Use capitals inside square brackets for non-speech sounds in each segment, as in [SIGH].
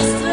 rechace.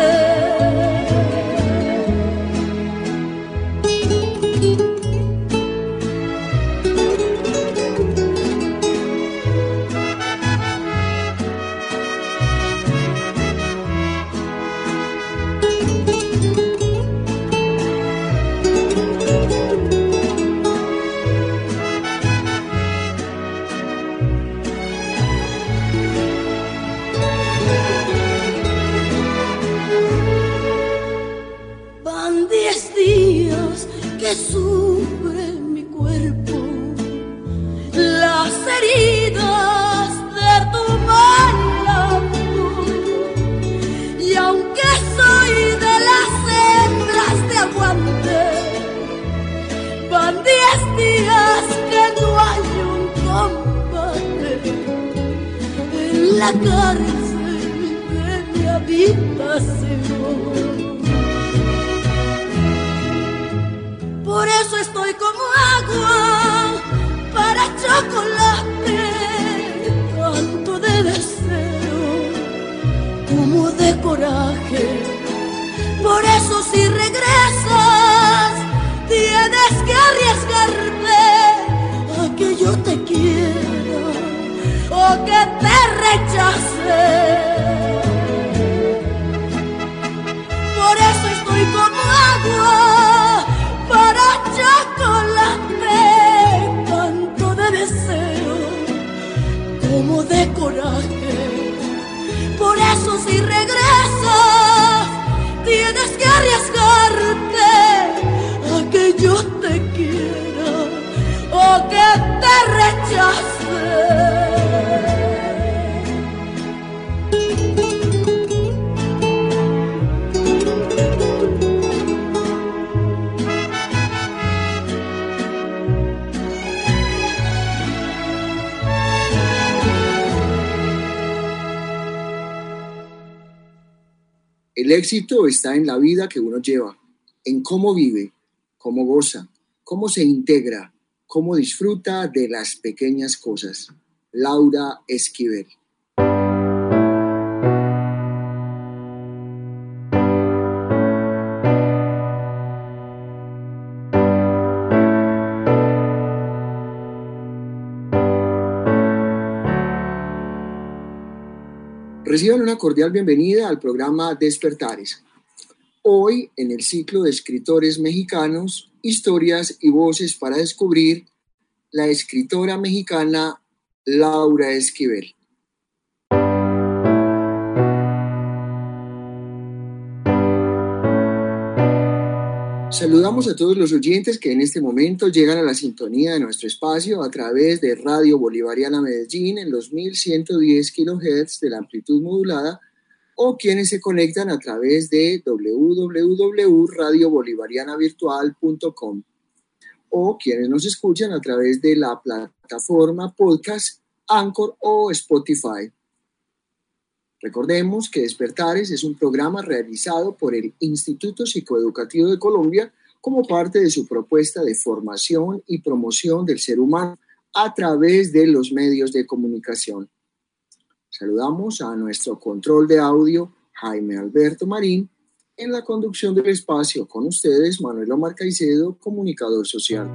Chocolate, tanto de deseo como de coraje. Por eso si regresas, tienes que arriesgarte a que yo te quiera o que te rechace. El éxito está en la vida que uno lleva, en cómo vive, cómo goza, cómo se integra, cómo disfruta de las pequeñas cosas. Laura Esquivel. Reciban una cordial bienvenida al programa Despertares. Hoy, en el ciclo de escritores mexicanos, historias y voces para descubrir, la escritora mexicana Laura Esquivel. Saludamos a todos los oyentes que en este momento llegan a la sintonía de nuestro espacio a través de Radio Bolivariana Medellín en los 1110 kHz de la amplitud modulada o quienes se conectan a través de www.radiobolivarianavirtual.com o quienes nos escuchan a través de la plataforma podcast Anchor o Spotify. Recordemos que Despertares es un programa realizado por el Instituto Psicoeducativo de Colombia como parte de su propuesta de formación y promoción del ser humano a través de los medios de comunicación. Saludamos a nuestro control de audio, Jaime Alberto Marín, en la conducción del espacio con ustedes, Manuel Omar Caicedo, comunicador social.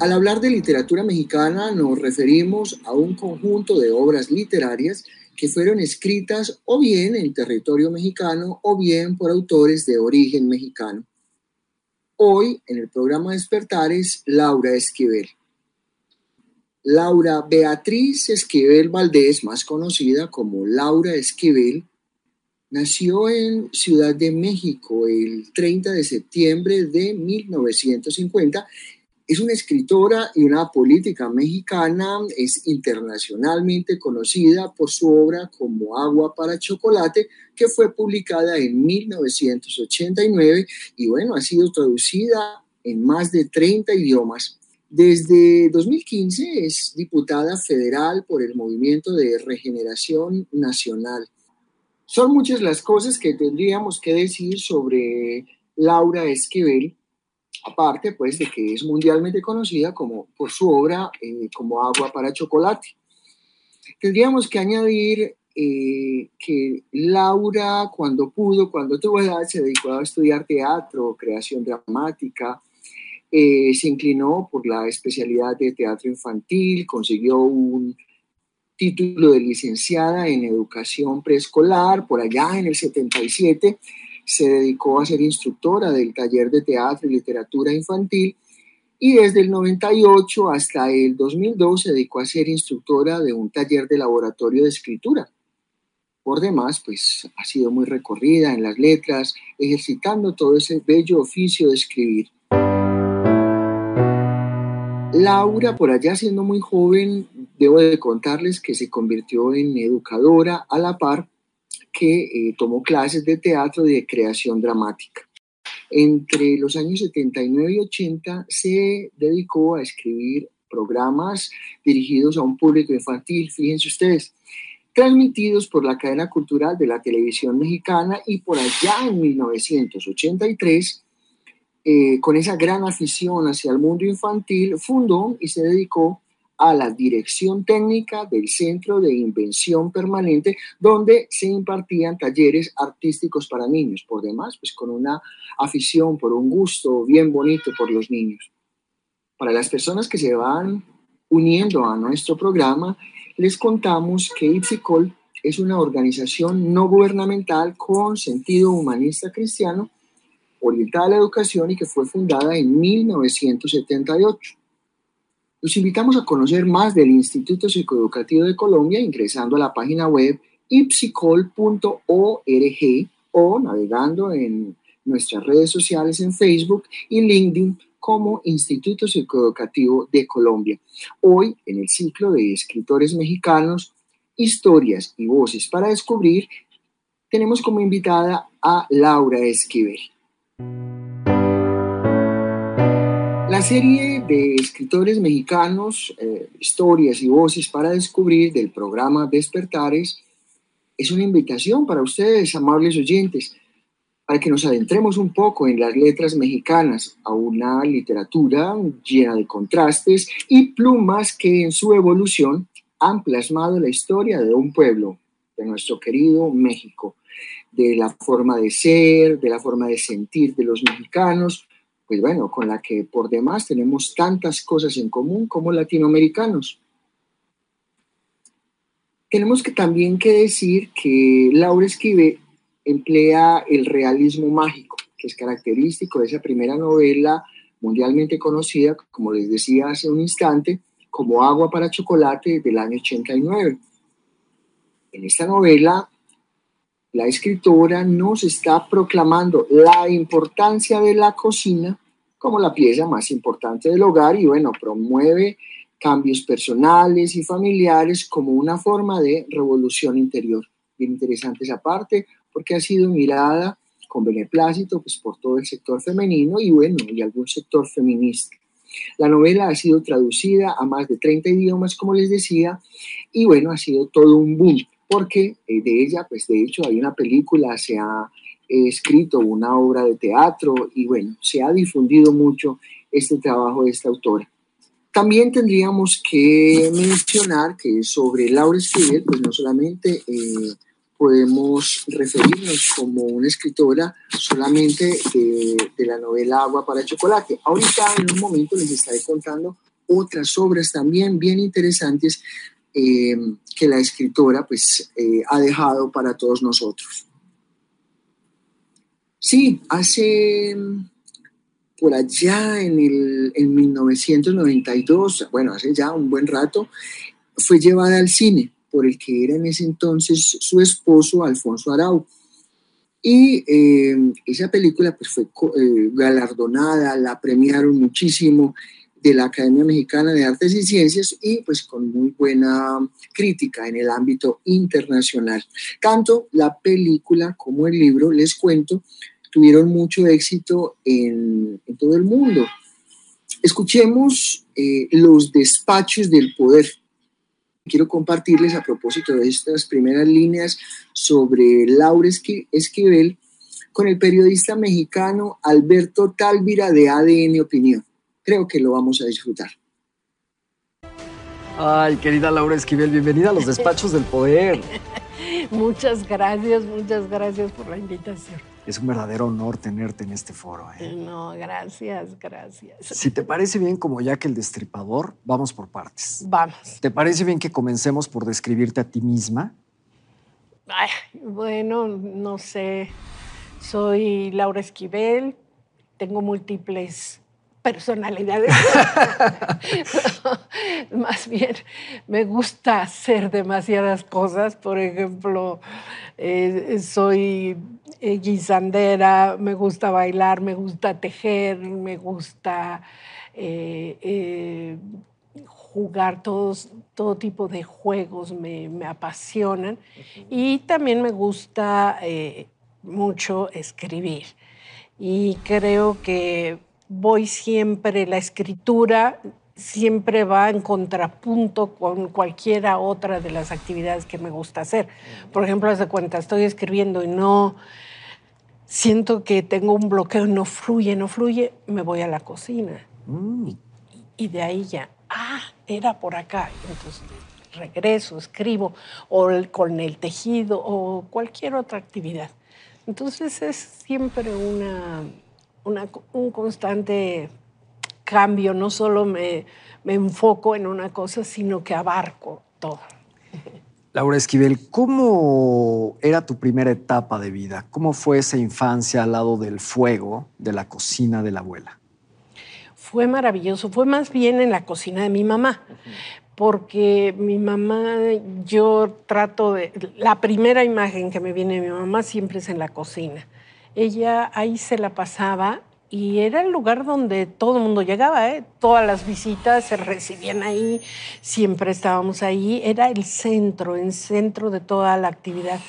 Al hablar de literatura mexicana nos referimos a un conjunto de obras literarias que fueron escritas o bien en territorio mexicano o bien por autores de origen mexicano. Hoy en el programa Despertares, Laura Esquivel. Laura Beatriz Esquivel Valdés, más conocida como Laura Esquivel, nació en Ciudad de México el 30 de septiembre de 1950 es una escritora y una política mexicana, es internacionalmente conocida por su obra como Agua para Chocolate, que fue publicada en 1989 y bueno, ha sido traducida en más de 30 idiomas. Desde 2015 es diputada federal por el Movimiento de Regeneración Nacional. Son muchas las cosas que tendríamos que decir sobre Laura Esquivel, aparte pues de que es mundialmente conocida como, por su obra eh, como agua para chocolate. Tendríamos que añadir eh, que Laura cuando pudo, cuando tuvo edad, se dedicó a estudiar teatro, creación dramática, eh, se inclinó por la especialidad de teatro infantil, consiguió un título de licenciada en educación preescolar por allá en el 77 se dedicó a ser instructora del taller de teatro y literatura infantil y desde el 98 hasta el 2002 se dedicó a ser instructora de un taller de laboratorio de escritura. Por demás, pues ha sido muy recorrida en las letras, ejercitando todo ese bello oficio de escribir. Laura, por allá siendo muy joven, debo de contarles que se convirtió en educadora a la par que eh, tomó clases de teatro y de creación dramática. Entre los años 79 y 80 se dedicó a escribir programas dirigidos a un público infantil, fíjense ustedes, transmitidos por la cadena cultural de la televisión mexicana y por allá en 1983, eh, con esa gran afición hacia el mundo infantil, fundó y se dedicó a la dirección técnica del Centro de Invención Permanente, donde se impartían talleres artísticos para niños, por demás, pues con una afición, por un gusto bien bonito por los niños. Para las personas que se van uniendo a nuestro programa, les contamos que Ipsicol es una organización no gubernamental con sentido humanista cristiano orientada a la educación y que fue fundada en 1978. Los invitamos a conocer más del Instituto Psicoeducativo de Colombia ingresando a la página web ipsicol.org o navegando en nuestras redes sociales en Facebook y LinkedIn como Instituto Psicoeducativo de Colombia. Hoy, en el ciclo de escritores mexicanos, historias y voces para descubrir, tenemos como invitada a Laura Esquivel. La serie de escritores mexicanos, eh, historias y voces para descubrir del programa Despertares. Es una invitación para ustedes, amables oyentes, para que nos adentremos un poco en las letras mexicanas, a una literatura llena de contrastes y plumas que en su evolución han plasmado la historia de un pueblo, de nuestro querido México, de la forma de ser, de la forma de sentir de los mexicanos, pues bueno, con la que por demás tenemos tantas cosas en común como latinoamericanos. Tenemos que también decir que Laura Esquive emplea el realismo mágico, que es característico de esa primera novela mundialmente conocida, como les decía hace un instante, como Agua para Chocolate del año 89. En esta novela la escritora nos está proclamando la importancia de la cocina como la pieza más importante del hogar y bueno, promueve cambios personales y familiares como una forma de revolución interior. Bien interesante esa parte porque ha sido mirada con beneplácito pues, por todo el sector femenino y bueno, y algún sector feminista. La novela ha sido traducida a más de 30 idiomas, como les decía, y bueno, ha sido todo un boom porque eh, de ella, pues de hecho hay una película, se ha escrito una obra de teatro y bueno, se ha difundido mucho este trabajo de esta autora. También tendríamos que mencionar que sobre Laura Esquivel, pues no solamente eh, podemos referirnos como una escritora solamente de, la novela Agua para Chocolate. Ahorita en un momento les estaré contando otras obras también bien interesantes eh, que la escritora pues eh, ha dejado para todos nosotros. Sí, hace por allá en, el, en 1992, bueno, hace ya un buen rato, fue llevada al cine por el que era en ese entonces su esposo, Alfonso Arau. Y eh, esa película pues, fue eh, galardonada, la premiaron muchísimo de la Academia Mexicana de Artes y Ciencias y pues con muy buena crítica en el ámbito internacional. Tanto la película como el libro, les cuento, tuvieron mucho éxito en, todo el mundo. Escuchemos eh, los despachos del poder. Quiero compartirles a propósito de estas primeras líneas sobre Laura Esquivel con el periodista mexicano Alberto Tálvira de ADN Opinión. Creo que lo vamos a disfrutar. Ay, querida Laura Esquivel, bienvenida a los despachos del poder. [LAUGHS] Muchas gracias, muchas gracias por la invitación. Es un verdadero honor tenerte en este foro. ¿eh? No, gracias, gracias. Si te parece bien, como ya que el destripador, vamos por partes. Vamos. ¿Te parece bien que comencemos por describirte a ti misma? Ay, bueno, no sé. Soy Laura Esquivel, tengo múltiples personalidades. [LAUGHS] Más bien, me gusta hacer demasiadas cosas. Por ejemplo, eh, soy eh, guisandera, me gusta bailar, me gusta tejer, me gusta eh, jugar todos, todo tipo de juegos, me, me apasionan. Y también me gusta mucho escribir. Y creo que voy siempre, la escritura siempre va en contrapunto con cualquiera otra de las actividades que me gusta hacer. Por ejemplo, haz de cuenta, estoy escribiendo y no siento que tengo un bloqueo, no fluye, no fluye, me voy a la cocina. Mm. Y de ahí ya, ah, era por acá. Entonces regreso, escribo, o con el tejido, o cualquier otra actividad. Entonces es siempre una un constante cambio, no solo me, me enfoco en una cosa, sino que abarco todo. Laura Esquivel, ¿cómo era tu primera etapa de vida? ¿Cómo fue esa infancia al lado del fuego de la cocina de la abuela? Fue maravilloso, fue más bien en la cocina de mi mamá, porque mi mamá, yo trato de, la primera imagen que me viene de mi mamá siempre es en la cocina ella ahí se la pasaba y era el lugar donde todo el mundo llegaba, ¿eh? todas las visitas se recibían ahí, siempre estábamos ahí, era el centro, el centro de toda la actividad.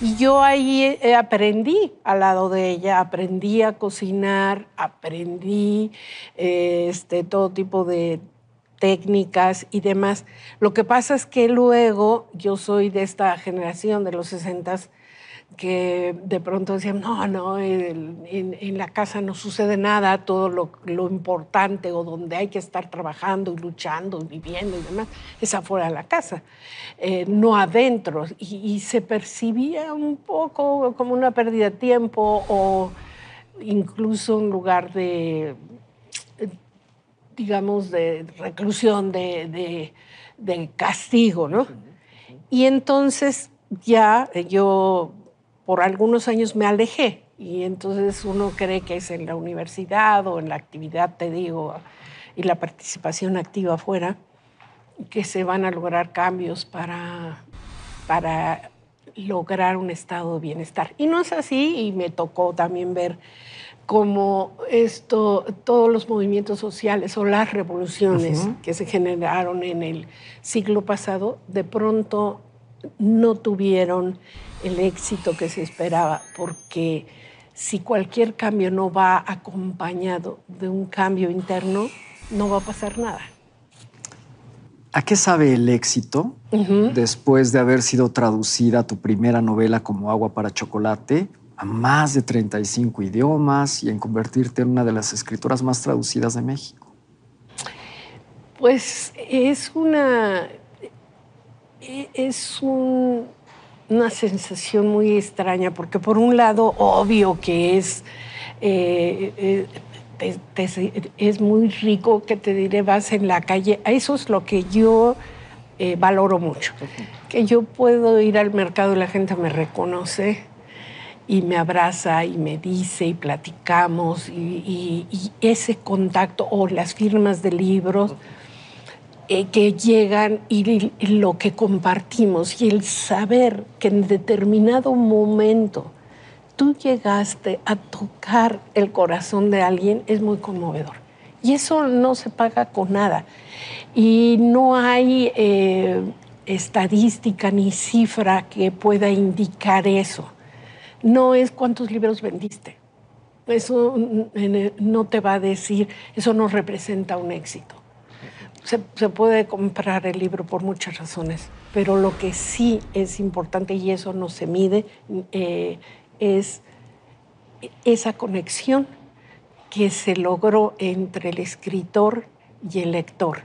Y yo ahí eh, aprendí al lado de ella, aprendí a cocinar, aprendí este, todo tipo de técnicas y demás. Lo que pasa es que luego yo soy de esta generación de los 60 que de pronto decían, no, no, en, la casa no sucede nada, todo lo, importante o donde hay que estar trabajando y luchando y viviendo y demás, es afuera de la casa, eh, no adentro. Y, se percibía un poco como una pérdida de tiempo o incluso un lugar de, digamos, de reclusión, de, de castigo, ¿no? Y entonces ya yo por algunos años me alejé y entonces uno cree que es en la universidad o en la actividad, te digo, y la participación activa afuera, que se van a lograr cambios para, para lograr un estado de bienestar. Y no es así y me tocó también ver cómo esto, todos los movimientos sociales o las revoluciones que se generaron en el siglo pasado, de pronto no tuvieron el éxito que se esperaba, porque si cualquier cambio no va acompañado de un cambio interno, no va a pasar nada. ¿A qué sabe el éxito después de haber sido traducida tu primera novela como Agua para Chocolate a más de 35 idiomas y en convertirte en una de las escritoras más traducidas de México? Pues es una, es una sensación muy extraña, porque por un lado, obvio que es, eh, eh, es muy rico que te diré, vas en la calle, eso es lo que yo eh, valoro mucho, que yo puedo ir al mercado y la gente me reconoce y me abraza y me dice y platicamos y, ese contacto o las firmas de libros eh, que llegan y, lo que compartimos y el saber que en determinado momento tú llegaste a tocar el corazón de alguien es muy conmovedor. Y eso no se paga con nada. Y no hay eh, estadística ni cifra que pueda indicar eso no es cuántos libros vendiste. Eso no te va a decir, eso no representa un éxito. Se, puede comprar el libro por muchas razones, pero lo que sí es importante, y eso no se mide, eh, es esa conexión que se logró entre el escritor y el lector,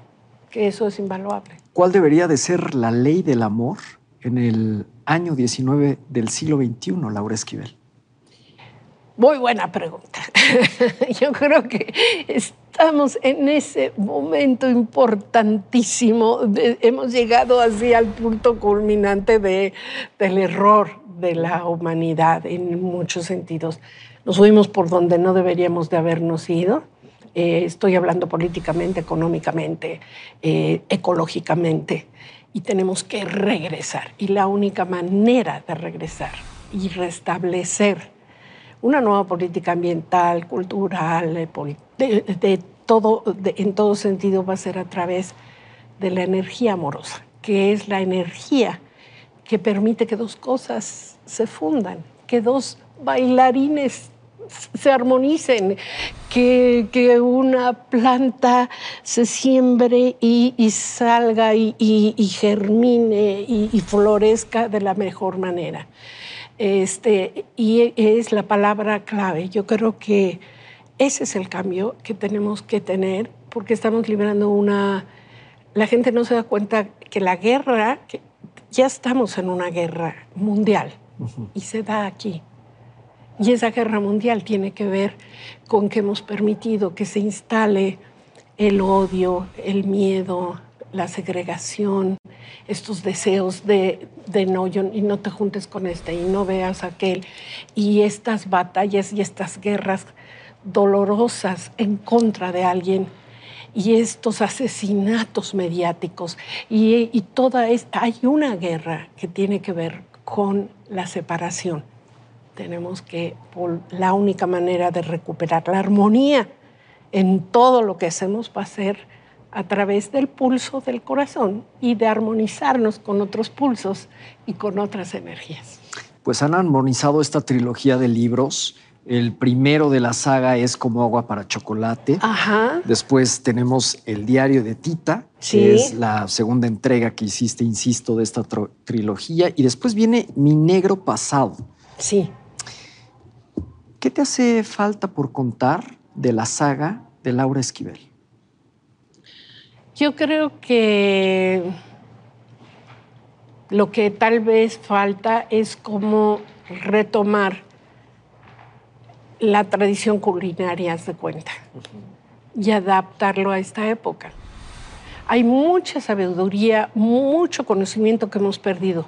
que eso es invaluable. ¿Cuál debería de ser la ley del amor en el año 19 del siglo XXI, Laura Esquivel? Muy buena pregunta. [LAUGHS] Yo creo que estamos en ese momento importantísimo. hemos llegado así al punto culminante de, del error de la humanidad en muchos sentidos. Nos fuimos por donde no deberíamos de habernos ido. Eh, estoy hablando políticamente, económicamente, eh, ecológicamente y tenemos que regresar. Y la única manera de regresar y restablecer una nueva política ambiental, cultural, de, todo, en todo sentido va a ser a través de la energía amorosa, que es la energía que permite que dos cosas se fundan, que dos bailarines se armonicen, que, que una planta se siembre y, salga y, y, germine y, florezca de la mejor manera. Este, y es la palabra clave. Yo creo que ese es el cambio que tenemos que tener porque estamos librando una... La gente no se da cuenta que la guerra, que ya estamos en una guerra mundial y se da aquí. Y esa guerra mundial tiene que ver con que hemos permitido que se instale el odio, el miedo, la segregación, estos deseos de, de no, yo, y no te juntes con este y no veas aquel, y estas batallas y estas guerras dolorosas en contra de alguien y estos asesinatos mediáticos y, y toda esta, hay una guerra que tiene que ver con la separación tenemos que, la única manera de recuperar la armonía en todo lo que hacemos va a ser a través del pulso del corazón y de armonizarnos con otros pulsos y con otras energías. Pues han armonizado esta trilogía de libros. El primero de la saga es Como agua para chocolate. Ajá. Después tenemos El diario de Tita, que es la segunda entrega que hiciste, insisto, de esta trilogía. Y después viene Mi negro pasado. Sí. ¿Qué te hace falta por contar de la saga de Laura Esquivel? Yo creo que lo que tal vez falta es como retomar la tradición culinaria, de cuenta, y adaptarlo a esta época. Hay mucha sabiduría, mucho conocimiento que hemos perdido,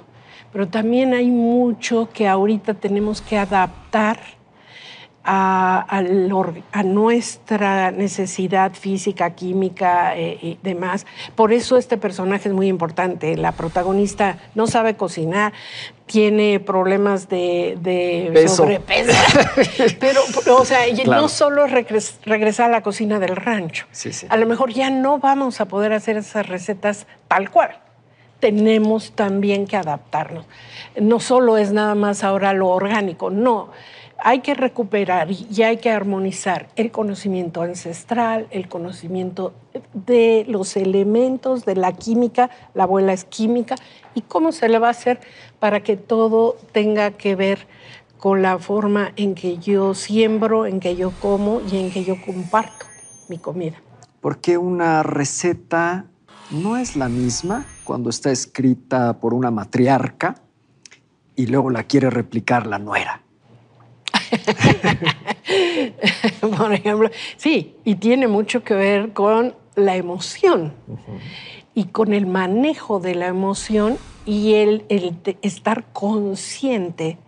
pero también hay mucho que ahorita tenemos que adaptar a, nuestra necesidad física, química eh, y demás. Por eso este personaje es muy importante. La protagonista no sabe cocinar, tiene problemas de, sobrepeso. [LAUGHS] Pero, o sea, no solo regresar a la cocina del rancho. A lo mejor ya no vamos a poder hacer esas recetas tal cual. Tenemos también que adaptarnos. No solo es nada más ahora lo orgánico, no hay que recuperar y hay que armonizar el conocimiento ancestral, el conocimiento de los elementos de la química, la abuela es química, y cómo se le va a hacer para que todo tenga que ver con la forma en que yo siembro, en que yo como y en que yo comparto mi comida. ¿Por qué una receta no es la misma cuando está escrita por una matriarca y luego la quiere replicar la nuera? [LAUGHS] por ejemplo, sí, y tiene mucho que ver con la emoción y con el manejo de la emoción y el, estar consciente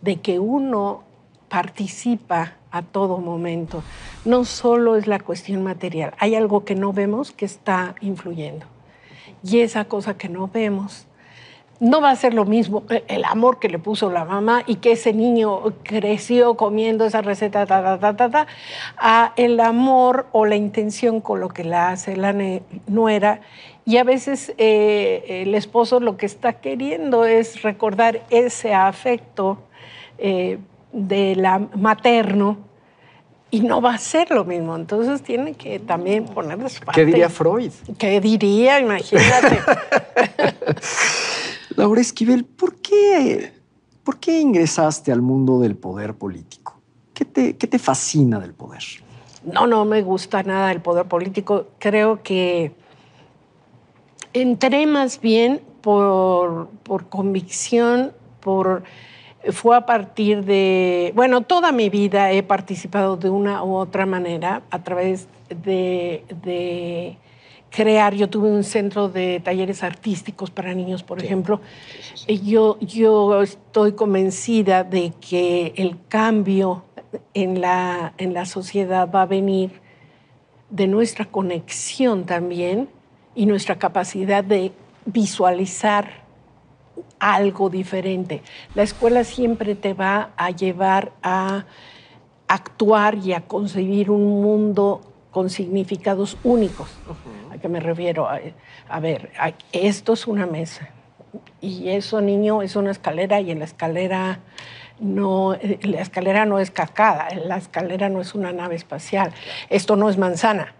de que uno participa a todo momento. No solo es la cuestión material, hay algo que no vemos que está influyendo. Y esa cosa que no vemos no va a ser lo mismo eh, el amor que le puso la mamá y que ese niño creció comiendo esa receta, ta, ta, ta, ta, a el amor o la intención con lo que la hace la nuera. Y a veces eh, el esposo lo que está queriendo es recordar ese afecto eh, de la materno y no va a ser lo mismo. Entonces tiene que también poner de ¿Qué diría Freud? ¿Qué diría? Imagínate. [LAUGHS] Laura Esquivel, ¿por qué, ¿por qué ingresaste al mundo del poder político? ¿Qué te, ¿Qué te fascina del poder? No, no me gusta nada el poder político. Creo que entré más bien por, por convicción, por fue a partir de, bueno, toda mi vida he participado de una u otra manera a través de, crear, yo tuve un centro de talleres artísticos para niños, por ejemplo, yo, yo estoy convencida de que el cambio en la, en la sociedad va a venir de nuestra conexión también y nuestra capacidad de visualizar algo diferente. La escuela siempre te va a llevar a actuar y a concebir un mundo con significados únicos. ¿A qué me refiero? A, ver, esto es una mesa y eso, niño, es una escalera y en la escalera no, la escalera no es cascada, la escalera no es una nave espacial, esto no es manzana.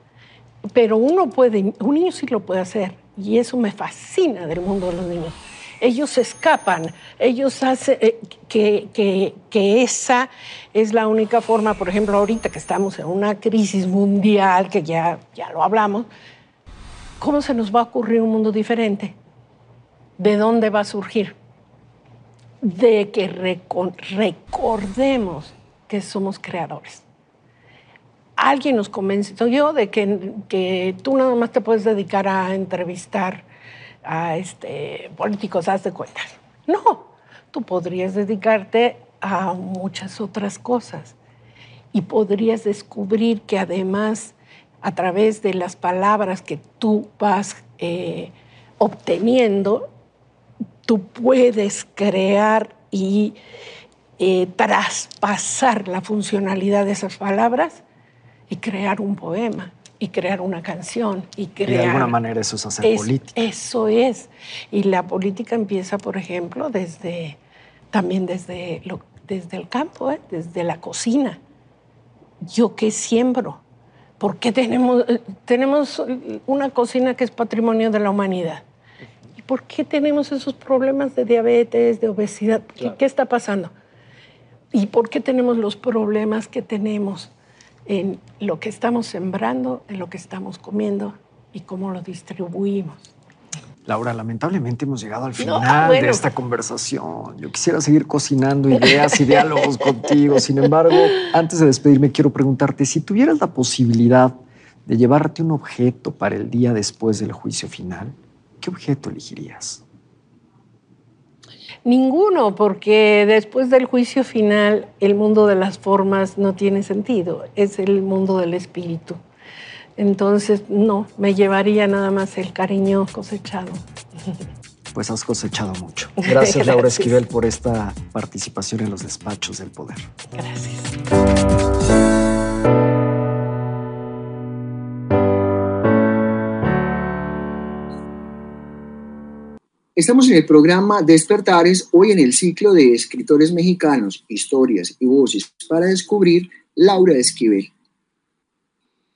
Pero uno puede, un niño sí lo puede hacer y eso me fascina del mundo de los niños ellos escapan, ellos hacen eh, que, que, esa es la única forma, por ejemplo, ahorita que estamos en una crisis mundial, que ya, ya lo hablamos, ¿cómo se nos va a ocurrir un mundo diferente? ¿De dónde va a surgir? De que recordemos que somos creadores. Alguien nos convenció yo de que, que tú nada más te puedes dedicar a entrevistar a este, políticos, haz de cuentas. No, tú podrías dedicarte a muchas otras cosas y podrías descubrir que además a través de las palabras que tú vas eh, obteniendo, tú puedes crear y eh, traspasar la funcionalidad de esas palabras y crear un poema y crear una canción y crear... Y de alguna manera eso es hacer política. Eso es. Y la política empieza, por ejemplo, desde, también desde, lo, desde el campo, ¿eh? desde la cocina. ¿Yo qué siembro? ¿Por qué tenemos, tenemos una cocina que es patrimonio de la humanidad? ¿Y por qué tenemos esos problemas de diabetes, de obesidad? ¿Qué está pasando? ¿Y por qué tenemos los problemas que tenemos? En lo que estamos sembrando, en lo que estamos comiendo y cómo lo distribuimos. Laura, lamentablemente hemos llegado al final de esta conversación. Yo quisiera seguir cocinando ideas y diálogos [LAUGHS] contigo. Sin embargo, antes de despedirme, quiero preguntarte, si tuvieras la posibilidad de llevarte un objeto para el día después del juicio final, ¿qué objeto elegirías? Ninguno, porque después del juicio final el mundo de las formas no tiene sentido, es el mundo del espíritu. Entonces, no, me llevaría nada más el cariño cosechado. Pues has cosechado mucho. [LAUGHS] Gracias, Laura Esquivel, por esta participación en los despachos del poder. Gracias. Estamos en el programa Despertares, hoy en el ciclo de escritores mexicanos, historias y voces para descubrir Laura Esquivel.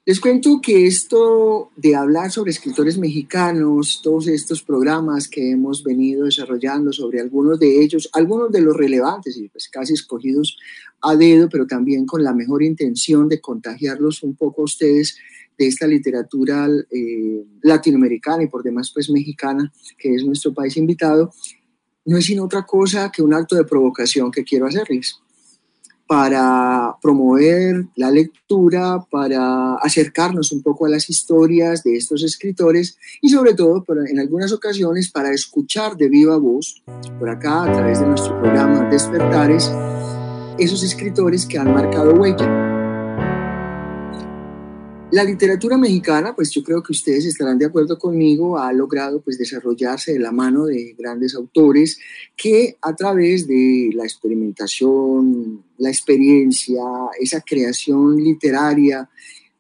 Les cuento que esto de hablar sobre escritores mexicanos, todos estos programas que hemos venido desarrollando sobre algunos de ellos, algunos de los relevantes y pues casi escogidos a dedo, pero también con la mejor intención de contagiarlos un poco a ustedes de esta literatura eh, latinoamericana y por demás pues mexicana, que es nuestro país invitado, no es sino otra cosa que un acto de provocación que quiero hacerles para promover la lectura, para acercarnos un poco a las historias de estos escritores y sobre todo en algunas ocasiones para escuchar de viva voz, por acá a través de nuestro programa Despertares, esos escritores que han marcado huella la literatura mexicana, pues yo creo que ustedes estarán de acuerdo conmigo, ha logrado pues desarrollarse de la mano de grandes autores que a través de la experimentación, la experiencia, esa creación literaria,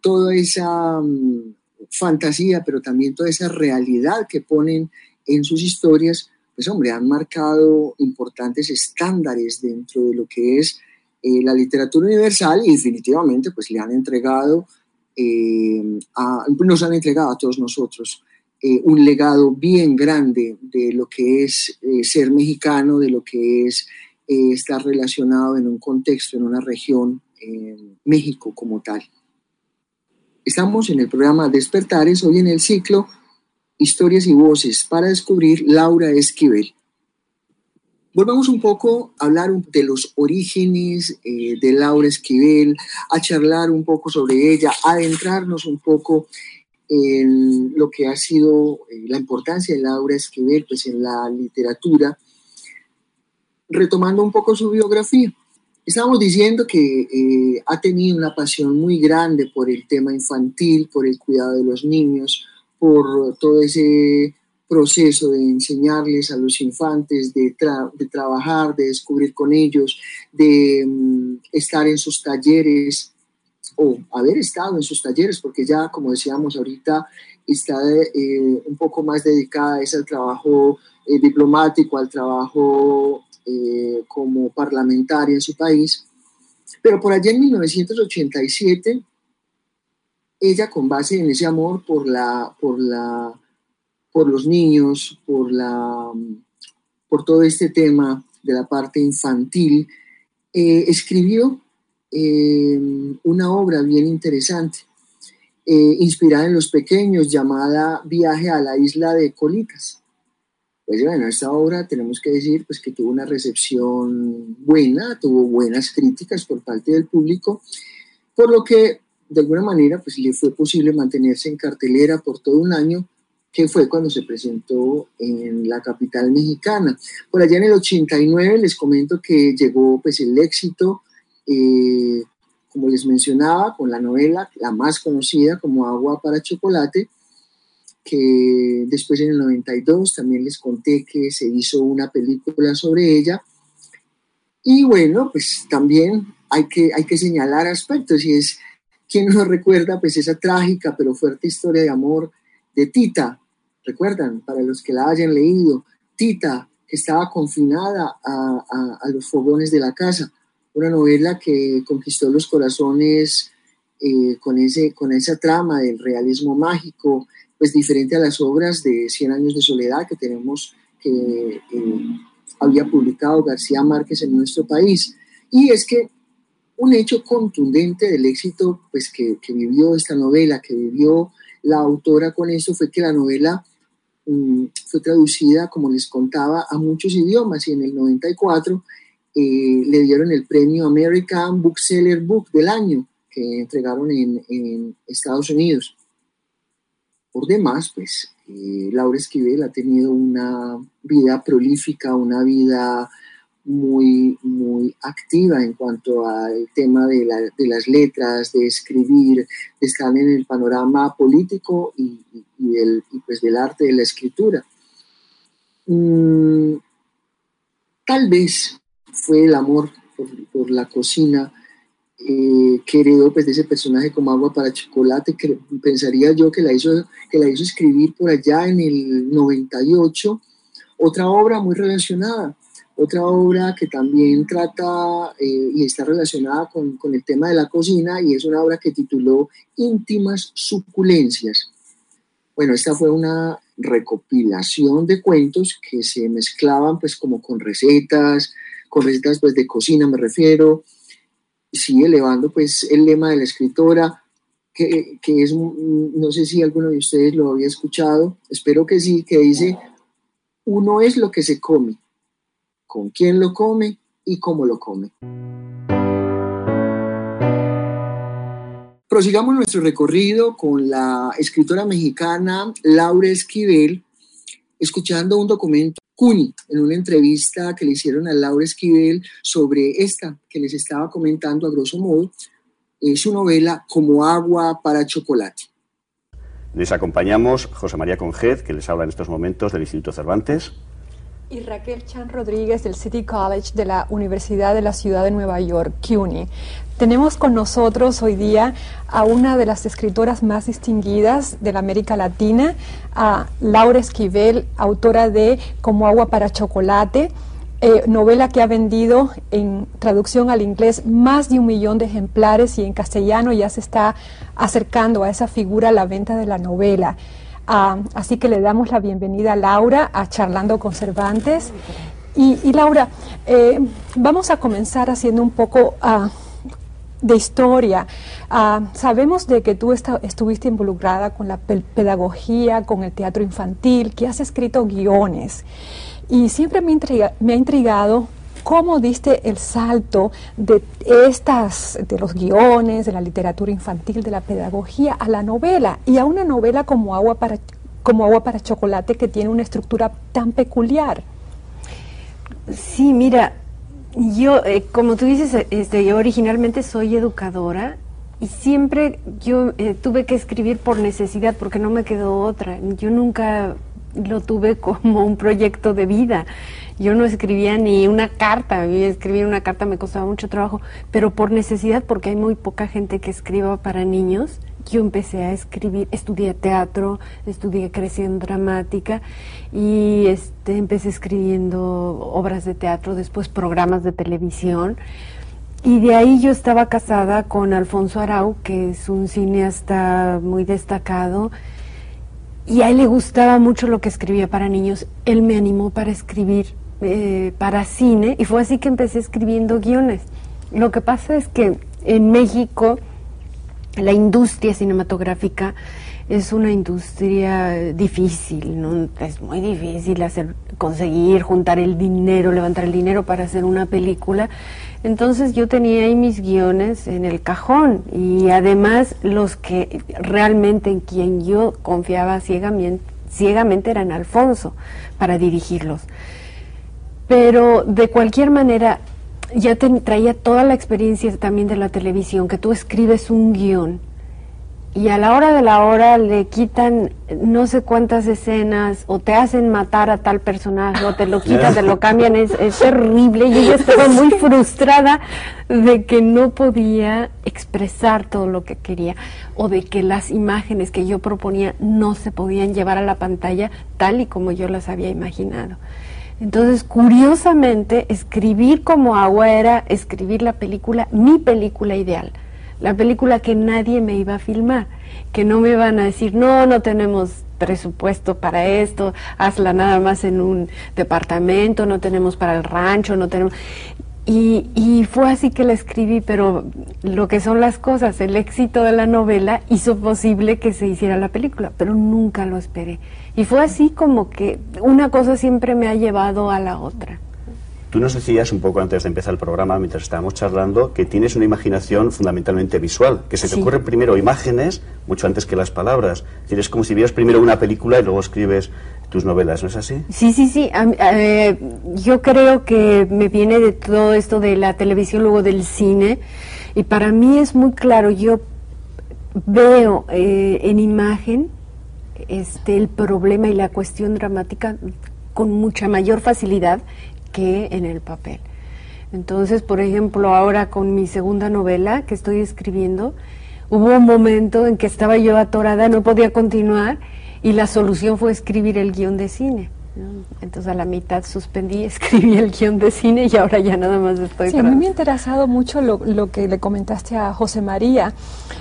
toda esa mm, fantasía, pero también toda esa realidad que ponen en sus historias, pues hombre, han marcado importantes estándares dentro de lo que es eh, la literatura universal y definitivamente pues le han entregado eh, nos han entregado a todos nosotros eh, un legado bien grande de lo que es eh, ser mexicano, de lo que es estar relacionado en un contexto, en una región, México como tal. Estamos en el programa Despertares, hoy en el ciclo Historias y Voces para descubrir Laura Esquivel. Volvamos un poco a hablar de los orígenes eh, de Laura Esquivel, a charlar un poco sobre ella, a adentrarnos un poco en lo que ha sido eh, la importancia de Laura Esquivel pues, en la literatura, retomando un poco su biografía. Estábamos diciendo que eh, ha tenido una pasión muy grande por el tema infantil, por el cuidado de los niños, por todo ese proceso de enseñarles a los infantes, de, trabajar, de descubrir con ellos, de mm, estar en sus talleres o haber estado en sus talleres, porque ya, como decíamos ahorita, está eh, un poco más dedicada es al trabajo eh, diplomático, al trabajo eh, como parlamentaria en su país. Pero por allá en 1987, ella con base en ese amor por la, por la por los niños, por, la, por todo este tema de la parte infantil, eh, escribió eh, una obra bien interesante, eh, inspirada en los pequeños, llamada Viaje a la isla de Colitas. Pues bueno, esta obra tenemos que decir pues, que tuvo una recepción buena, tuvo buenas críticas por parte del público, por lo que de alguna manera pues, le fue posible mantenerse en cartelera por todo un año que fue cuando se presentó en la capital mexicana. Por allá en el 89 les comento que llegó pues el éxito, eh, como les mencionaba, con la novela, la más conocida como Agua para Chocolate, que después en el 92 también les conté que se hizo una película sobre ella. Y bueno, pues también hay que, hay que señalar aspectos y es quien nos recuerda pues esa trágica pero fuerte historia de amor de Tita, recuerdan, para los que la hayan leído, Tita, que estaba confinada a, los fogones de la casa, una novela que conquistó los corazones eh, con, ese, con esa trama del realismo mágico, pues diferente a las obras de Cien años de soledad que tenemos, que eh, había publicado García Márquez en nuestro país. Y es que un hecho contundente del éxito pues, que, que vivió esta novela, que vivió la autora con eso, fue que la novela fue traducida, como les contaba, a muchos idiomas y en el 94 eh, le dieron el premio American Bookseller Book del año que entregaron en, Estados Unidos. Por demás, pues eh, Laura Esquivel ha tenido una vida prolífica, una vida muy, muy activa en cuanto al tema de, las letras, de escribir, de estar en el panorama político y, del, pues del arte de la escritura. Mm, tal vez fue el amor por, la cocina eh, que heredó pues, de ese personaje como agua para chocolate, que pensaría yo que la, hizo, que la hizo escribir por allá en el 98, otra obra muy relacionada, Otra obra que también trata eh, y está relacionada con, con, el tema de la cocina y es una obra que tituló Íntimas Suculencias. Bueno, esta fue una recopilación de cuentos que se mezclaban pues como con recetas, con recetas pues de cocina me refiero, sí elevando pues el lema de la escritora, que, que, es, no sé si alguno de ustedes lo había escuchado, espero que sí, que dice, uno es lo que se come, con quién lo come y cómo lo come. Prosigamos nuestro recorrido con la escritora mexicana Laura Esquivel, escuchando un documento CUNY, en una entrevista que le hicieron a Laura Esquivel sobre esta que les estaba comentando a grosso modo, es su novela Como agua para chocolate. Les acompañamos José María Conged, que les habla en estos momentos del Instituto Cervantes y Raquel Chan Rodríguez del City College de la Universidad de la Ciudad de Nueva York, CUNY. Tenemos con nosotros hoy día a una de las escritoras más distinguidas de la América Latina, a Laura Esquivel, autora de Como agua para chocolate, eh, novela que ha vendido en traducción al inglés más de un millón de ejemplares y en castellano ya se está acercando a esa figura la venta de la novela. Ah, así que le damos la bienvenida a Laura a Charlando con Cervantes. Y, Laura, eh, vamos a comenzar haciendo un poco ah, de historia. Ah, sabemos de que tú estuviste involucrada con la pedagogía, con el teatro infantil, que has escrito guiones. Y siempre me, me ha intrigado ¿Cómo diste el salto de estas, de los guiones, de la literatura infantil, de la pedagogía, a la novela y a una novela como Agua para, como agua para Chocolate que tiene una estructura tan peculiar? Sí, mira, yo, eh, como tú dices, este, yo originalmente soy educadora y siempre yo eh, tuve que escribir por necesidad porque no me quedó otra. Yo nunca lo tuve como un proyecto de vida. Yo no escribía ni una carta, escribir una carta me costaba mucho trabajo, pero por necesidad, porque hay muy poca gente que escriba para niños, yo empecé a escribir, estudié teatro, estudié creación dramática y este, empecé escribiendo obras de teatro, después programas de televisión. Y de ahí yo estaba casada con Alfonso Arau, que es un cineasta muy destacado, y a él le gustaba mucho lo que escribía para niños. Él me animó para escribir eh, para cine y fue así que empecé escribiendo guiones. Lo que pasa es que en México la industria cinematográfica es una industria difícil, ¿no? es muy difícil hacer, conseguir, juntar el dinero, levantar el dinero para hacer una película. Entonces yo tenía ahí mis guiones en el cajón y además los que realmente en quien yo confiaba ciegamente, ciegamente eran Alfonso para dirigirlos. Pero de cualquier manera ya traía toda la experiencia también de la televisión, que tú escribes un guion y a la hora de la hora le quitan no sé cuántas escenas o te hacen matar a tal personaje o te lo quitan, te lo cambian, es, terrible. Y yo estaba muy [LAUGHS] frustrada de que no podía expresar todo lo que quería o de que las imágenes que yo proponía no se podían llevar a la pantalla tal y como yo las había imaginado. Entonces, curiosamente, escribir como agua era escribir la película, mi película ideal la película que nadie me iba a filmar, que no me iban a decir, no, no tenemos presupuesto para esto, hazla nada más en un departamento, no tenemos para el rancho, no tenemos... Y, y, fue así que la escribí, pero lo que son las cosas, el éxito de la novela hizo posible que se hiciera la película, pero nunca lo esperé. Y fue así como que una cosa siempre me ha llevado a la otra. Tú nos decías un poco antes de empezar el programa, mientras estábamos charlando, que tienes una imaginación fundamentalmente visual, que se te ocurren primero imágenes mucho antes que las palabras. Es, como si vieras primero una película y luego escribes tus novelas, ¿no es así? Sí, sí, sí. Eh, yo creo que me viene de todo esto de la televisión, luego del cine, y para mí es muy claro, yo veo eh, en imagen este, el problema y la cuestión dramática con mucha mayor facilidad que en el papel. Entonces, por ejemplo, ahora con mi segunda novela que estoy escribiendo, hubo un momento en que estaba yo atorada, no podía continuar y la solución fue escribir el guion de cine. Entonces a la mitad suspendí, [LAUGHS] escribí el guion de cine y ahora ya nada más estoy... Sí, a mí me ha interesado mucho lo, lo, que le comentaste a José María,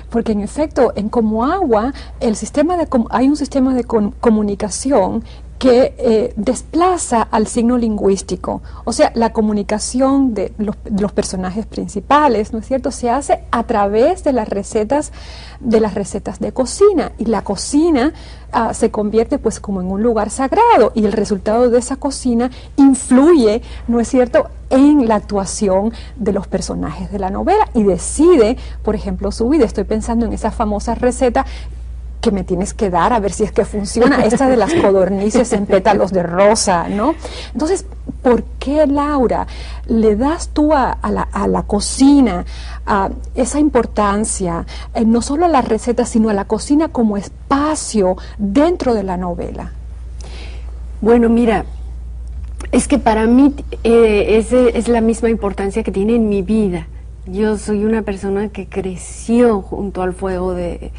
porque en efecto en Como Agua el sistema de, hay un sistema de comunicación que eh, desplaza al signo lingüístico. O sea, la comunicación de los, personajes principales, ¿no es cierto?, se hace a través de las recetas, de las recetas de cocina. Y la cocina ah, se convierte pues como en un lugar sagrado y el resultado de esa cocina influye, ¿no es cierto?, en la actuación de los personajes de la novela y decide, por ejemplo, su vida. Estoy pensando en esa famosa receta que me tienes que dar a ver si es que funciona, esta de las codornices en pétalos de rosa, ¿no? Entonces, ¿por qué, Laura, le das tú a, la, cocina esa importancia, eh, no solo a la receta, sino a la cocina como espacio dentro de la novela? Bueno, mira, es que para mí eh, es la misma importancia que tiene en mi vida. Yo soy una persona que creció junto al fuego de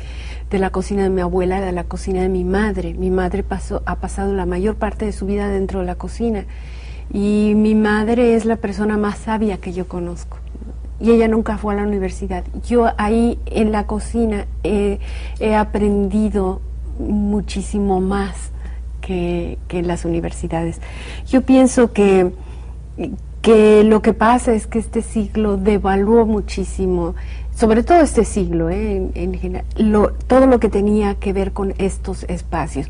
de la cocina de mi abuela, de la cocina de mi madre. Mi madre pasó, ha pasado la mayor parte de su vida dentro de la cocina y mi madre es la persona más sabia que yo conozco. Y ella nunca fue a la universidad. Yo ahí en la cocina he, aprendido muchísimo más que, que, en las universidades. Yo pienso que, que lo que pasa es que este siglo devaluó muchísimo sobre todo este siglo, ¿eh? en, general, todo lo que tenía que ver con estos espacios,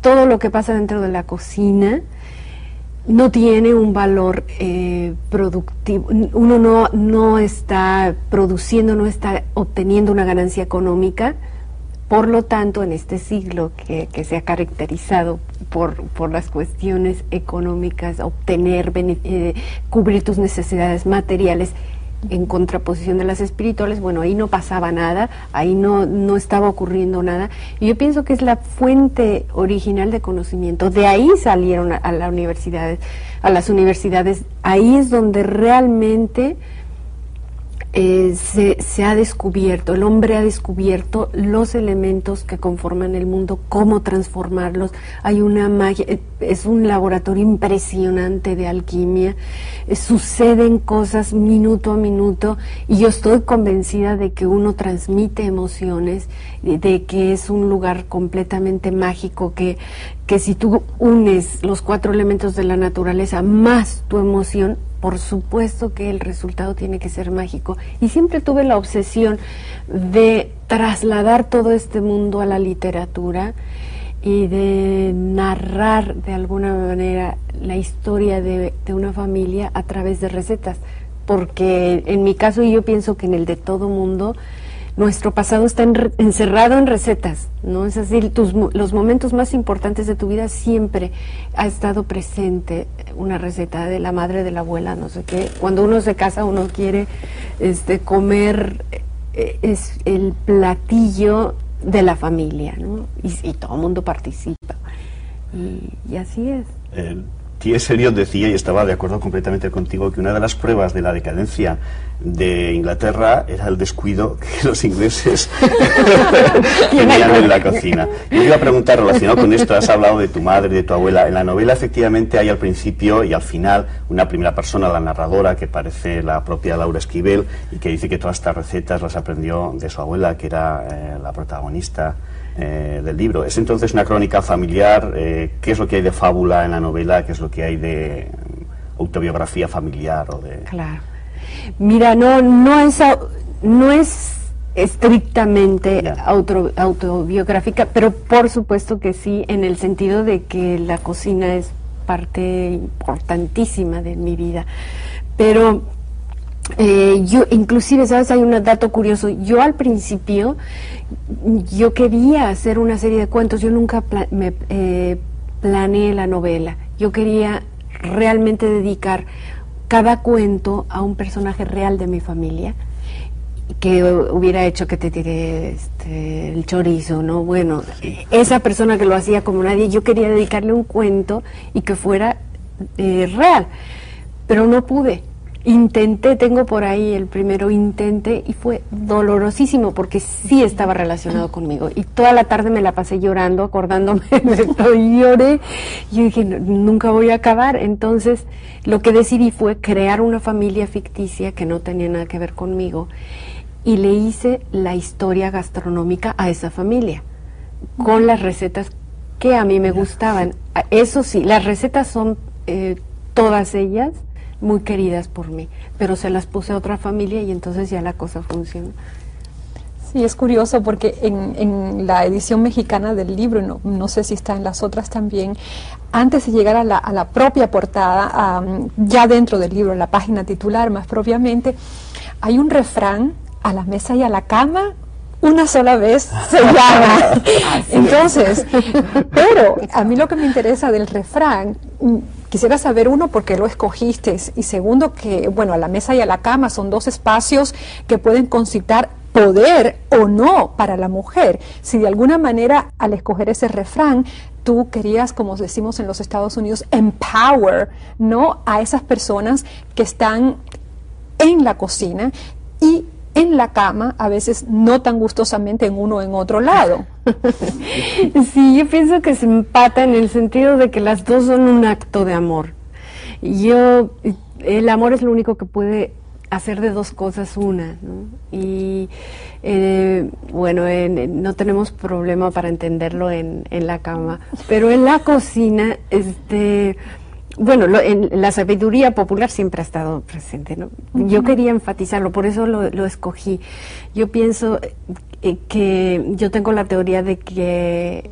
todo lo que pasa dentro de la cocina no tiene un valor eh, productivo, uno no, no está produciendo, no está obteniendo una ganancia económica, por lo tanto, en este siglo que, se ha caracterizado por, por, las cuestiones económicas, obtener, eh, cubrir tus necesidades materiales, en contraposición de las espirituales, bueno, ahí no pasaba nada, ahí no, no estaba ocurriendo nada. Y yo pienso que es la fuente original de conocimiento. De ahí salieron a, a las universidades, a las universidades. Ahí es donde realmente eh, se, ha descubierto, el hombre ha descubierto los elementos que conforman el mundo, cómo transformarlos. Hay una magia, eh, es un laboratorio impresionante de alquimia, eh, suceden cosas minuto a minuto y yo estoy convencida de que uno transmite emociones, de que es un lugar completamente mágico, que, que si tú unes los cuatro elementos de la naturaleza más tu emoción, por supuesto que el resultado tiene que ser mágico. Y siempre tuve la obsesión de trasladar todo este mundo a la literatura y de narrar de alguna manera la historia de, una familia a través de recetas. Porque en mi caso, y yo pienso que en el de todo mundo, nuestro pasado está encerrado en recetas, ¿no? Es así, tus, los momentos más importantes de tu vida siempre ha estado presente una receta de la madre, de la abuela, no sé qué. Cuando uno se casa, uno quiere este, comer eh, es el platillo de la familia, ¿no? Y, todo el mundo participa. Y, así es. T.S. Eliot decía, y estaba de acuerdo completamente contigo, que una de las pruebas de la decadencia de Inglaterra era el descuido que [LAUGHS] los ingleses [LAUGHS] tenían en la cocina. Yo iba a preguntar, relacionado con esto, has hablado de tu madre de tu abuela. En la novela, efectivamente, hay al principio y al final una primera persona, la narradora, que parece la propia Laura Esquivel, y que dice que todas estas recetas las aprendió de su abuela, que era eh, la protagonista. Eh, del libro. Es entonces una crónica familiar. Eh, ¿Qué es lo que hay de fábula en la novela? ¿Qué es lo que hay de autobiografía familiar? O de... Claro. Mira, no, no, es, no es estrictamente autobiográfica, pero por supuesto que sí, en el sentido de que la cocina es parte importantísima de mi vida. Pero eh, yo, inclusive, ¿sabes? Hay un dato curioso. Yo al principio, yo quería hacer una serie de cuentos, yo nunca me eh, planeé la novela. Yo quería realmente dedicar cada cuento a un personaje real de mi familia que hubiera hecho que te tire este, el chorizo, ¿no? Bueno, esa persona que lo hacía como nadie, yo quería dedicarle un cuento y que fuera eh, real, pero no pude intenté, tengo por ahí el primero intenté y fue dolorosísimo porque sí estaba relacionado conmigo. Y toda la tarde me la pasé llorando, acordándome [LAUGHS] de esto y lloré. Y yo dije, nunca voy a acabar. Entonces lo que decidí fue crear una familia ficticia que no tenía nada que ver conmigo y le hice la historia gastronómica a esa familia con las recetas que a mí me gustaban. Eso sí, las recetas son eh, todas ellas muy queridas por mí, pero se las puse a otra familia y entonces ya la cosa funciona. Sí, es curioso porque en, la edición mexicana del libro, no, no, sé si está en las otras también, antes de llegar a la, propia portada, ya dentro del libro, la página titular más propiamente, hay un refrán a la mesa y a la cama una sola vez se [LAUGHS] llama. Entonces, pero a mí lo que me interesa del refrán, quisiera saber uno por qué lo escogiste y segundo que, bueno, a la mesa y a la cama son dos espacios que pueden concitar poder o no para la mujer. Si de alguna manera al escoger ese refrán tú querías, como decimos en los Estados Unidos, empower, ¿no? A esas personas que están en la cocina y en la cama, a veces no tan gustosamente en uno o en otro lado. [LAUGHS] Sí, yo pienso que se empata en el sentido de que las dos son un acto de amor. Yo, el amor es lo único que puede hacer de dos cosas una, ¿no? Y eh, bueno, no tenemos problema para entenderlo en, en la cama, pero en la cocina, este bueno, en la sabiduría popular siempre ha estado presente, ¿no? Yo quería enfatizarlo, por eso lo, escogí. Yo pienso eh, que yo tengo la teoría de que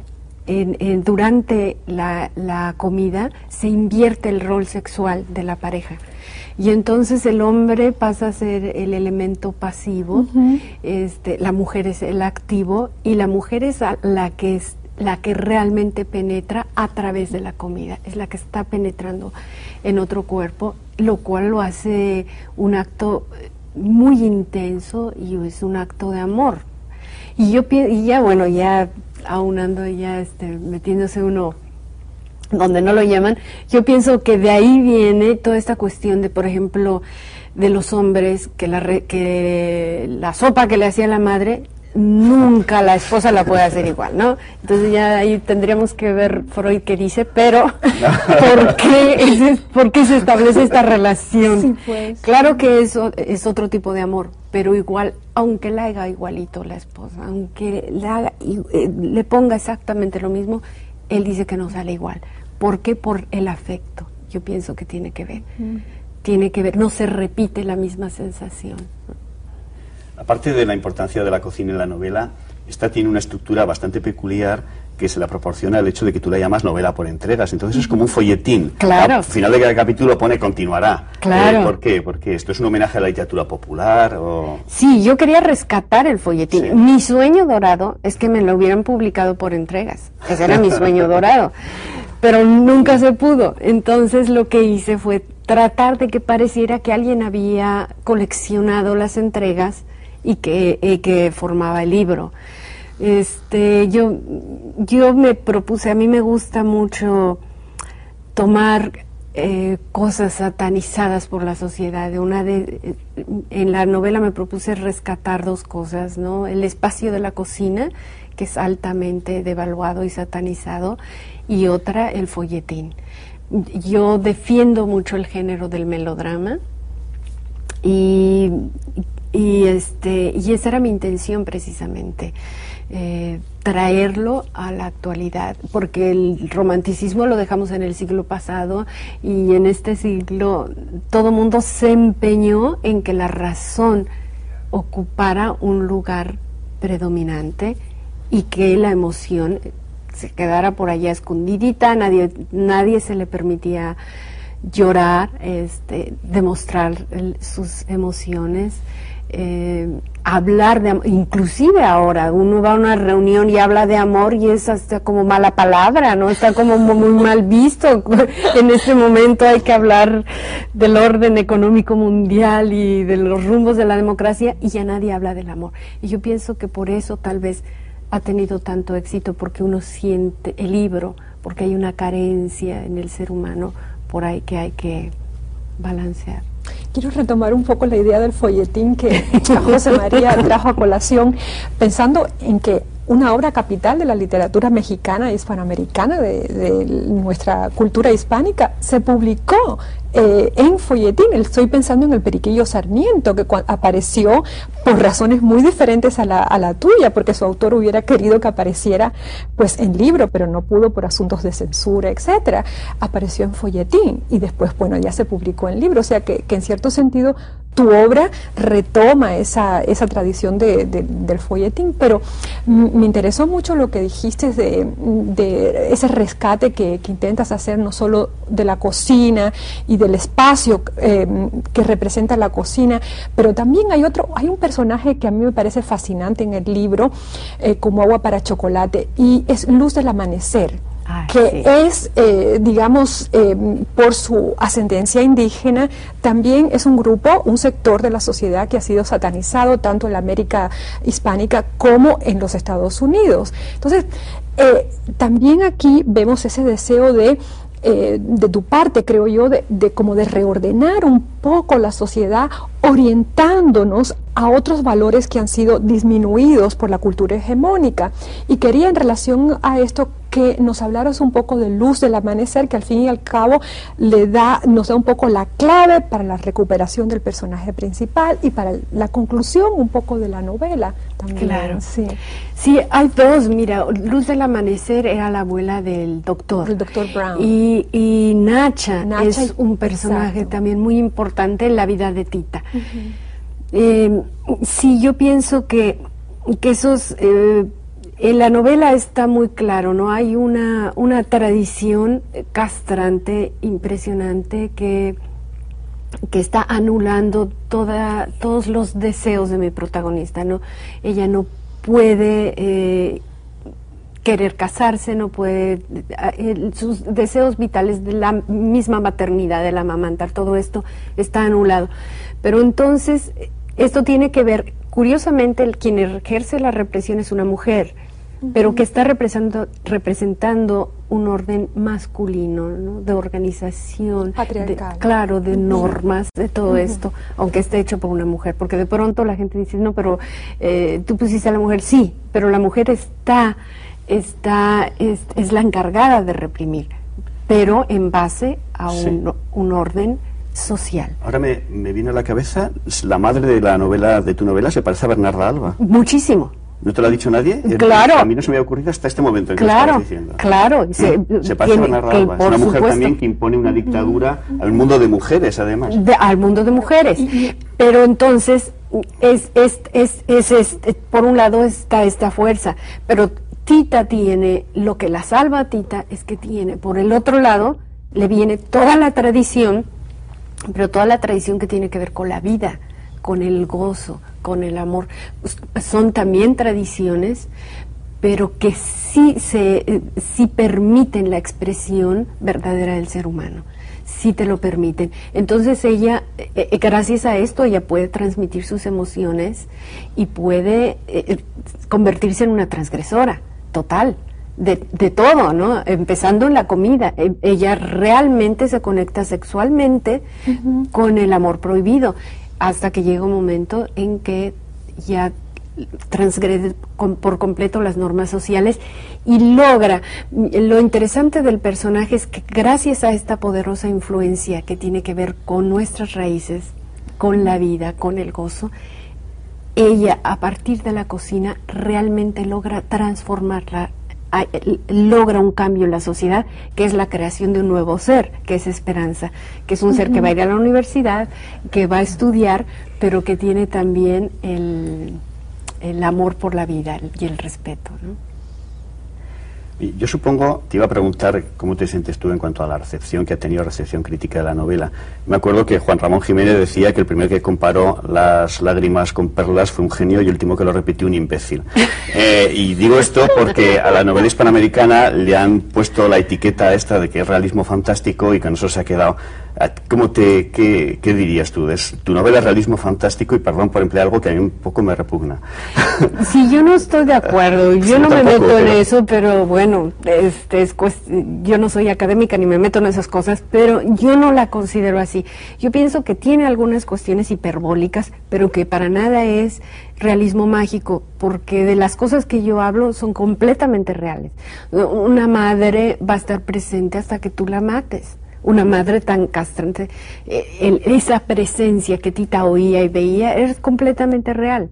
durante la, comida se invierte el rol sexual de la pareja. Y entonces el hombre pasa a ser el elemento pasivo, este, la mujer es el activo y la mujer es la que es la que realmente penetra a través de la comida, es la que está penetrando en otro cuerpo, lo cual lo hace un acto muy intenso y es un acto de amor. Y yo ya bueno, ya aunando ya este, metiéndose uno donde no lo llaman, yo pienso que de ahí viene toda esta cuestión de, por ejemplo, de los hombres, que la, que la sopa que le hacía la madre nunca la esposa la puede hacer igual, ¿no? Entonces ya ahí tendríamos que ver Freud qué dice, pero [LAUGHS] ¿por qué, ¿por qué se establece esta relación? Pues. Claro que eso es otro tipo de amor, pero igual, aunque la haga igualito la esposa, aunque le, haga, eh, le ponga exactamente lo mismo, él dice que no sale igual. ¿Por qué? Por el afecto. Yo pienso que tiene que ver. Tiene que ver, no se repite la misma sensación. Aparte de la importancia de la cocina en la novela, esta tiene una estructura bastante peculiar que se la proporciona el hecho de que tú la llamas novela por entregas. Entonces es como un folletín. Claro. Al final de cada capítulo pone continuará. Claro. Eh, ¿Por qué? Porque esto es un homenaje a la literatura popular o... Sí, yo quería rescatar el folletín. Mi sueño dorado es que me lo hubieran publicado por entregas. Ese era mi [LAUGHS] sueño dorado. Pero nunca se pudo. Entonces lo que hice fue tratar de que pareciera que alguien había coleccionado las entregas y que, que formaba el libro. Este, yo, yo me propuse, a mí me gusta mucho tomar eh, cosas satanizadas por la sociedad. Una de, en la novela me propuse rescatar dos cosas, ¿no? El espacio de la cocina, que es altamente devaluado y satanizado, y otra, el folletín. Yo defiendo mucho el género del melodrama y y, este, y esa era mi intención precisamente, eh, traerlo a la actualidad, porque el romanticismo lo dejamos en el siglo pasado y en este siglo todo mundo se empeñó en que la razón ocupara un lugar predominante y que la emoción se quedara por allá escondidita, nadie, nadie se le permitía llorar, este, demostrar sus emociones eh, hablar de inclusive ahora uno va a una reunión y habla de amor y es hasta como mala palabra, ¿no? Está como muy mal visto. [LAUGHS] en este momento hay que hablar del orden económico mundial y de los rumbos de la democracia y ya nadie habla del amor. Y yo pienso que por eso tal vez ha tenido tanto éxito porque uno siente el libro, porque hay una carencia en el ser humano por ahí que hay que balancear. Quiero retomar un poco la idea del folletín que [LAUGHS] José María trajo a colación, pensando en que una obra capital de la literatura mexicana y hispanoamericana, de, nuestra cultura hispánica, se publicó eh, en folletín. Estoy pensando en el Periquillo Sarmiento, que apareció por razones muy diferentes a la, a la, tuya, porque su autor hubiera querido que apareciera pues en libro, pero no pudo por asuntos de censura, etcétera. Apareció en folletín y después, bueno, ya se publicó en libro. O sea que en cierto sentido tu obra retoma esa, esa tradición de, del folletín, pero me interesó mucho lo que dijiste de, ese rescate que, que, intentas hacer no solo de la cocina y del espacio eh, que representa la cocina, pero también hay otro, hay un personaje que a mí me parece fascinante en el libro, eh, como agua para chocolate, y es Luz del Amanecer que es, eh, digamos, eh, por su ascendencia indígena, también es un grupo, un sector de la sociedad que ha sido satanizado tanto en la América hispánica como en los Estados Unidos. Entonces, eh, también aquí vemos ese deseo de de tu parte, creo yo, de, de, como de reordenar un poco la sociedad, orientándonos a otros valores que han sido disminuidos por la cultura hegemónica. Y quería en relación a esto que nos hablaras un poco de luz del amanecer, que al fin y al cabo le da, nos da un poco la clave para la recuperación del personaje principal y para la conclusión un poco de la novela también. Claro. Sí. sí, hay dos. Mira, Luz del Amanecer era la abuela del doctor. El doctor Brown. Y, y Nacha, es un personaje también muy importante en la vida de Tita. Eh, sí, yo pienso que, que esos... Eh, en la novela está muy claro, ¿no? Hay una, una tradición castrante, impresionante, que, que está anulando toda, todos los deseos de mi protagonista, ¿no? Ella no puede eh, querer casarse, no puede, sus deseos vitales de la misma maternidad, de la mamantar, todo esto está anulado. Pero entonces, esto tiene que ver, curiosamente, el, quien ejerce la represión es una mujer pero que está representando, representando un orden masculino, ¿no? de organización, Patriarcal. claro, de normas, de todo esto, aunque esté hecho por una mujer, porque de pronto la gente dice, no, pero eh, tú pusiste a la mujer, sí, pero la mujer está, está es, es la encargada de reprimir, pero en base a un, un orden social. Ahora me, me viene a la cabeza, la madre de la novela, de tu novela, se parece a Bernarda Alba. Muchísimo. ¿No te lo ha dicho nadie? Claro. A mí no se me ha ocurrido hasta este momento en que claro, lo diciendo. Claro, se, se parece a Bernarda Alba. Es una mujer también que impone una dictadura al mundo de mujeres, además. al mundo de mujeres. Pero entonces, es, es, es, es, por un lado está esta fuerza, pero Tita tiene, lo que la salva a Tita es que tiene, por el otro lado, le viene toda la tradición, pero toda la tradición que tiene que ver con la vida, con el gozo, con el amor. Son también tradiciones, pero que sí, se, sí permiten la expresión verdadera del ser humano, sí te lo permiten. Entonces ella, eh, eh, gracias a esto, ella puede transmitir sus emociones y puede eh, convertirse en una transgresora total. De, de, todo, ¿no? Empezando en la comida. E, ella realmente se conecta sexualmente con el amor prohibido hasta que llega un momento en que ya transgrede por completo las normas sociales y logra. Lo interesante del personaje es que gracias a esta poderosa influencia que tiene que ver con nuestras raíces, con la vida, con el gozo, ella a partir de la cocina realmente logra transformarla logra un cambio en la sociedad, que es la creación de un nuevo ser, que es esperanza, que es un ser que va a ir a la universidad, que va a estudiar, pero que tiene también el, el amor por la vida y el respeto. ¿no? Yo supongo, te iba a preguntar cómo te sientes tú en cuanto a la recepción que ha tenido, recepción crítica de la novela. Me acuerdo que Juan Ramón Jiménez decía que el primero que comparó las lágrimas con perlas fue un genio y el último que lo repitió un imbécil. [LAUGHS] Eh, y digo esto porque a la novela hispanoamericana le han puesto la etiqueta esta de que es realismo fantástico y que no se ha quedado. ¿Cómo te, qué, dirías tú? Es, tu novela es realismo fantástico y perdón por emplear algo que a mí un poco me repugna. [LAUGHS] Sí, yo no estoy de acuerdo. Yo no me meto en eso, pero bueno, este, es yo no soy académica ni me meto en esas cosas, pero yo no la considero así. Yo pienso que tiene algunas cuestiones hiperbólicas, pero que para nada es realismo mágico, porque de las cosas que yo hablo son completamente reales. Una madre va a estar presente hasta que tú la mates una madre tan castrante, eh, esa presencia que Tita oía y veía es completamente real.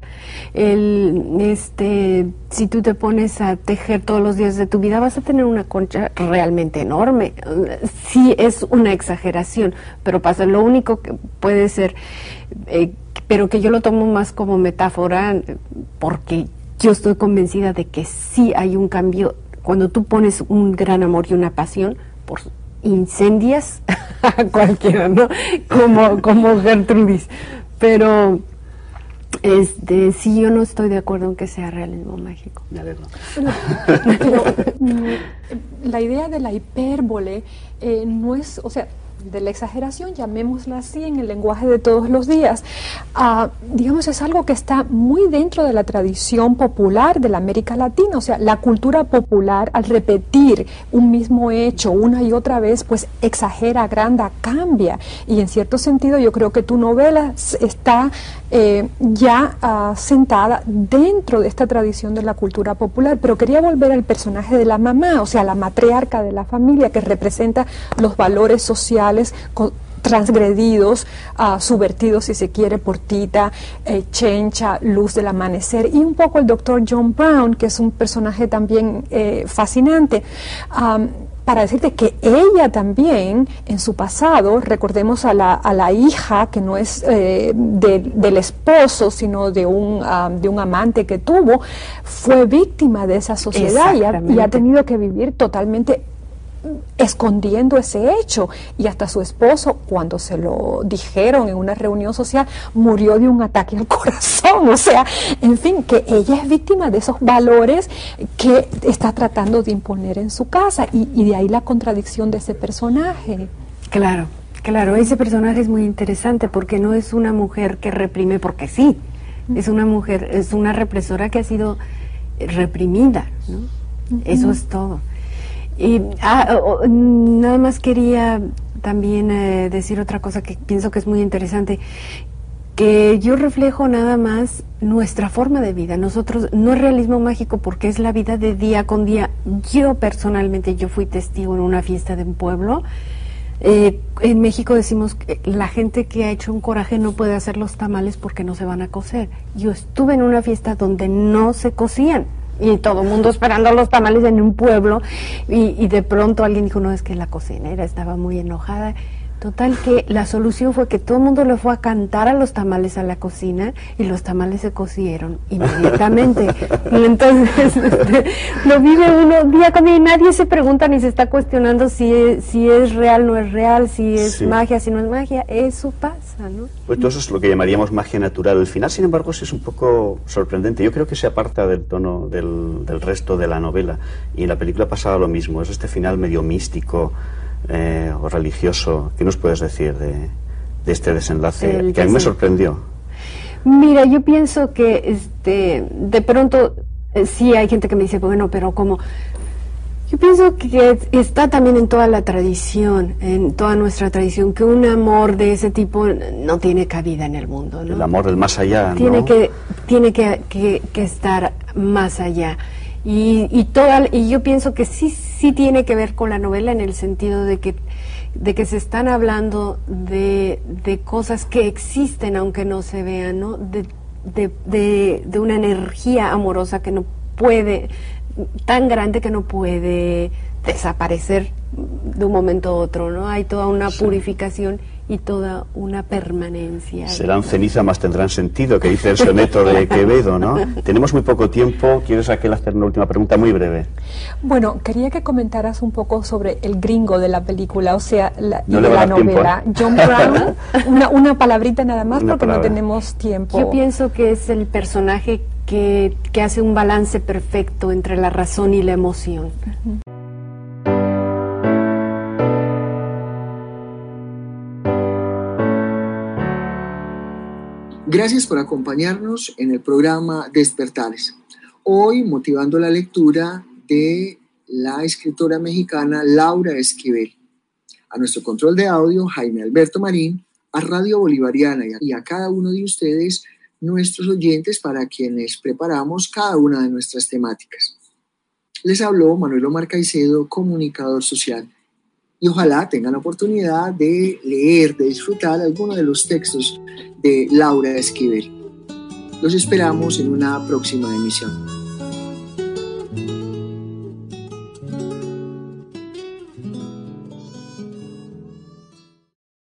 El, este, si tú te pones a tejer todos los días de tu vida, vas a tener una concha realmente enorme. Sí es una exageración, pero pasa. Lo único que puede ser, eh, pero que yo lo tomo más como metáfora, porque yo estoy convencida de que sí hay un cambio cuando tú pones un gran amor y una pasión por incendias [LAUGHS] a cualquiera, ¿no? Como, como Gertrudis. Pero este, sí, yo no estoy de acuerdo en que sea realismo mágico. la idea de la hipérbole eh, no es, o sea, de la exageración, llamémosla así en el lenguaje de todos los días, ah, digamos, es algo que está muy dentro de la tradición popular de la América Latina, o sea, la cultura popular al repetir un mismo hecho una y otra vez, pues exagera, agranda, cambia. Y en cierto sentido yo creo que tu novela está eh, ya ah, sentada dentro de esta tradición de la cultura popular, pero quería volver al personaje de la mamá, o sea, la matriarca de la familia que representa los valores sociales transgredidos, uh, subvertidos si se quiere por Tita, eh, Chencha, Luz del Amanecer y un poco el doctor John Brown, que es un personaje también eh, fascinante. Para decirte que ella también en su pasado, recordemos a la, a la hija que no es eh, del esposo, sino de un, ah, de un amante que tuvo, fue víctima de esa sociedad y ha tenido que vivir totalmente escondiendo ese hecho. Y hasta su esposo cuando se lo dijeron en una reunión social murió de un ataque al [LAUGHS] corazón. O sea en fin que ella es víctima de esos valores que está tratando de imponer en su casa. Y, de ahí la contradicción de ese personaje. Claro claro ese personaje es muy interesante porque no es una mujer que reprime porque sí es una mujer es una represora que ha sido reprimida ¿no? eso es todo y ah, nada más quería también eh, decir otra cosa que pienso que es muy interesante, que yo reflejo nada más nuestra forma de vida. Nosotros, no es realismo mágico porque es la vida de día con día. Yo personalmente, yo fui testigo en una fiesta de un pueblo. Eh, en México decimos que la gente que ha hecho un coraje no puede hacer los tamales porque no se van a cocer. Yo estuve en una fiesta donde no se cocían y todo el mundo esperando los tamales en un pueblo y, y, de pronto alguien dijo, no, es que la cocinera estaba muy enojada Total que la solución fue que todo el mundo le fue a cantar a los tamales a la cocina y los tamales se cocieron inmediatamente. [LAUGHS] y entonces este, lo vive uno día con día y nadie se pregunta ni se está cuestionando si es, si es real, no es real, si es magia, si no es magia. Eso pasa, ¿no? Pues todo eso es lo que llamaríamos magia natural. El final, sin embargo, sí es un poco sorprendente. Yo creo que se aparta del tono del, del resto de la novela. Y en la película pasaba lo mismo. Es este final medio místico eh, o religioso. ¿Qué nos puedes decir de, este desenlace que a mí me sorprendió? Mira, yo pienso que este, de pronto eh, sí hay gente que me dice, bueno, pero como... Yo pienso que está también en toda la tradición, en toda nuestra tradición, que un amor de ese tipo no tiene cabida en el mundo. El amor del más allá. Tiene, que, tiene que, que estar más allá. Y, y, toda, y yo pienso que sí, sí tiene que ver con la novela en el sentido de que, de que se están hablando de, de cosas que existen aunque no se vean, ¿no? De, de, de, una energía amorosa que no puede, tan grande que no puede desaparecer de un momento a otro, ¿no? Hay toda una purificación y toda una permanencia. Serán ceniza más tendrán sentido, que dice el soneto de Quevedo, ¿no? Tenemos muy poco tiempo. ¿Quieres aquel hacer una última pregunta muy breve? Bueno, quería que comentaras un poco sobre el gringo de la película, o sea, la, de la novela. ¿eh? John Brown, [LAUGHS] una, una, palabrita nada más porque no tenemos tiempo. Yo pienso que es el personaje que, que hace un balance perfecto entre la razón y la emoción. Gracias por acompañarnos en el programa Despertares. Hoy motivando la lectura de la escritora mexicana Laura Esquivel. A nuestro control de audio, Jaime Alberto Marín, a Radio Bolivariana y a cada uno de ustedes, nuestros oyentes, para quienes preparamos cada una de nuestras temáticas. Les habló Manuel Omar Caicedo, comunicador social. Y ojalá tengan la oportunidad de leer, de disfrutar alguno de los textos de Laura Esquivel. Los esperamos en una próxima emisión.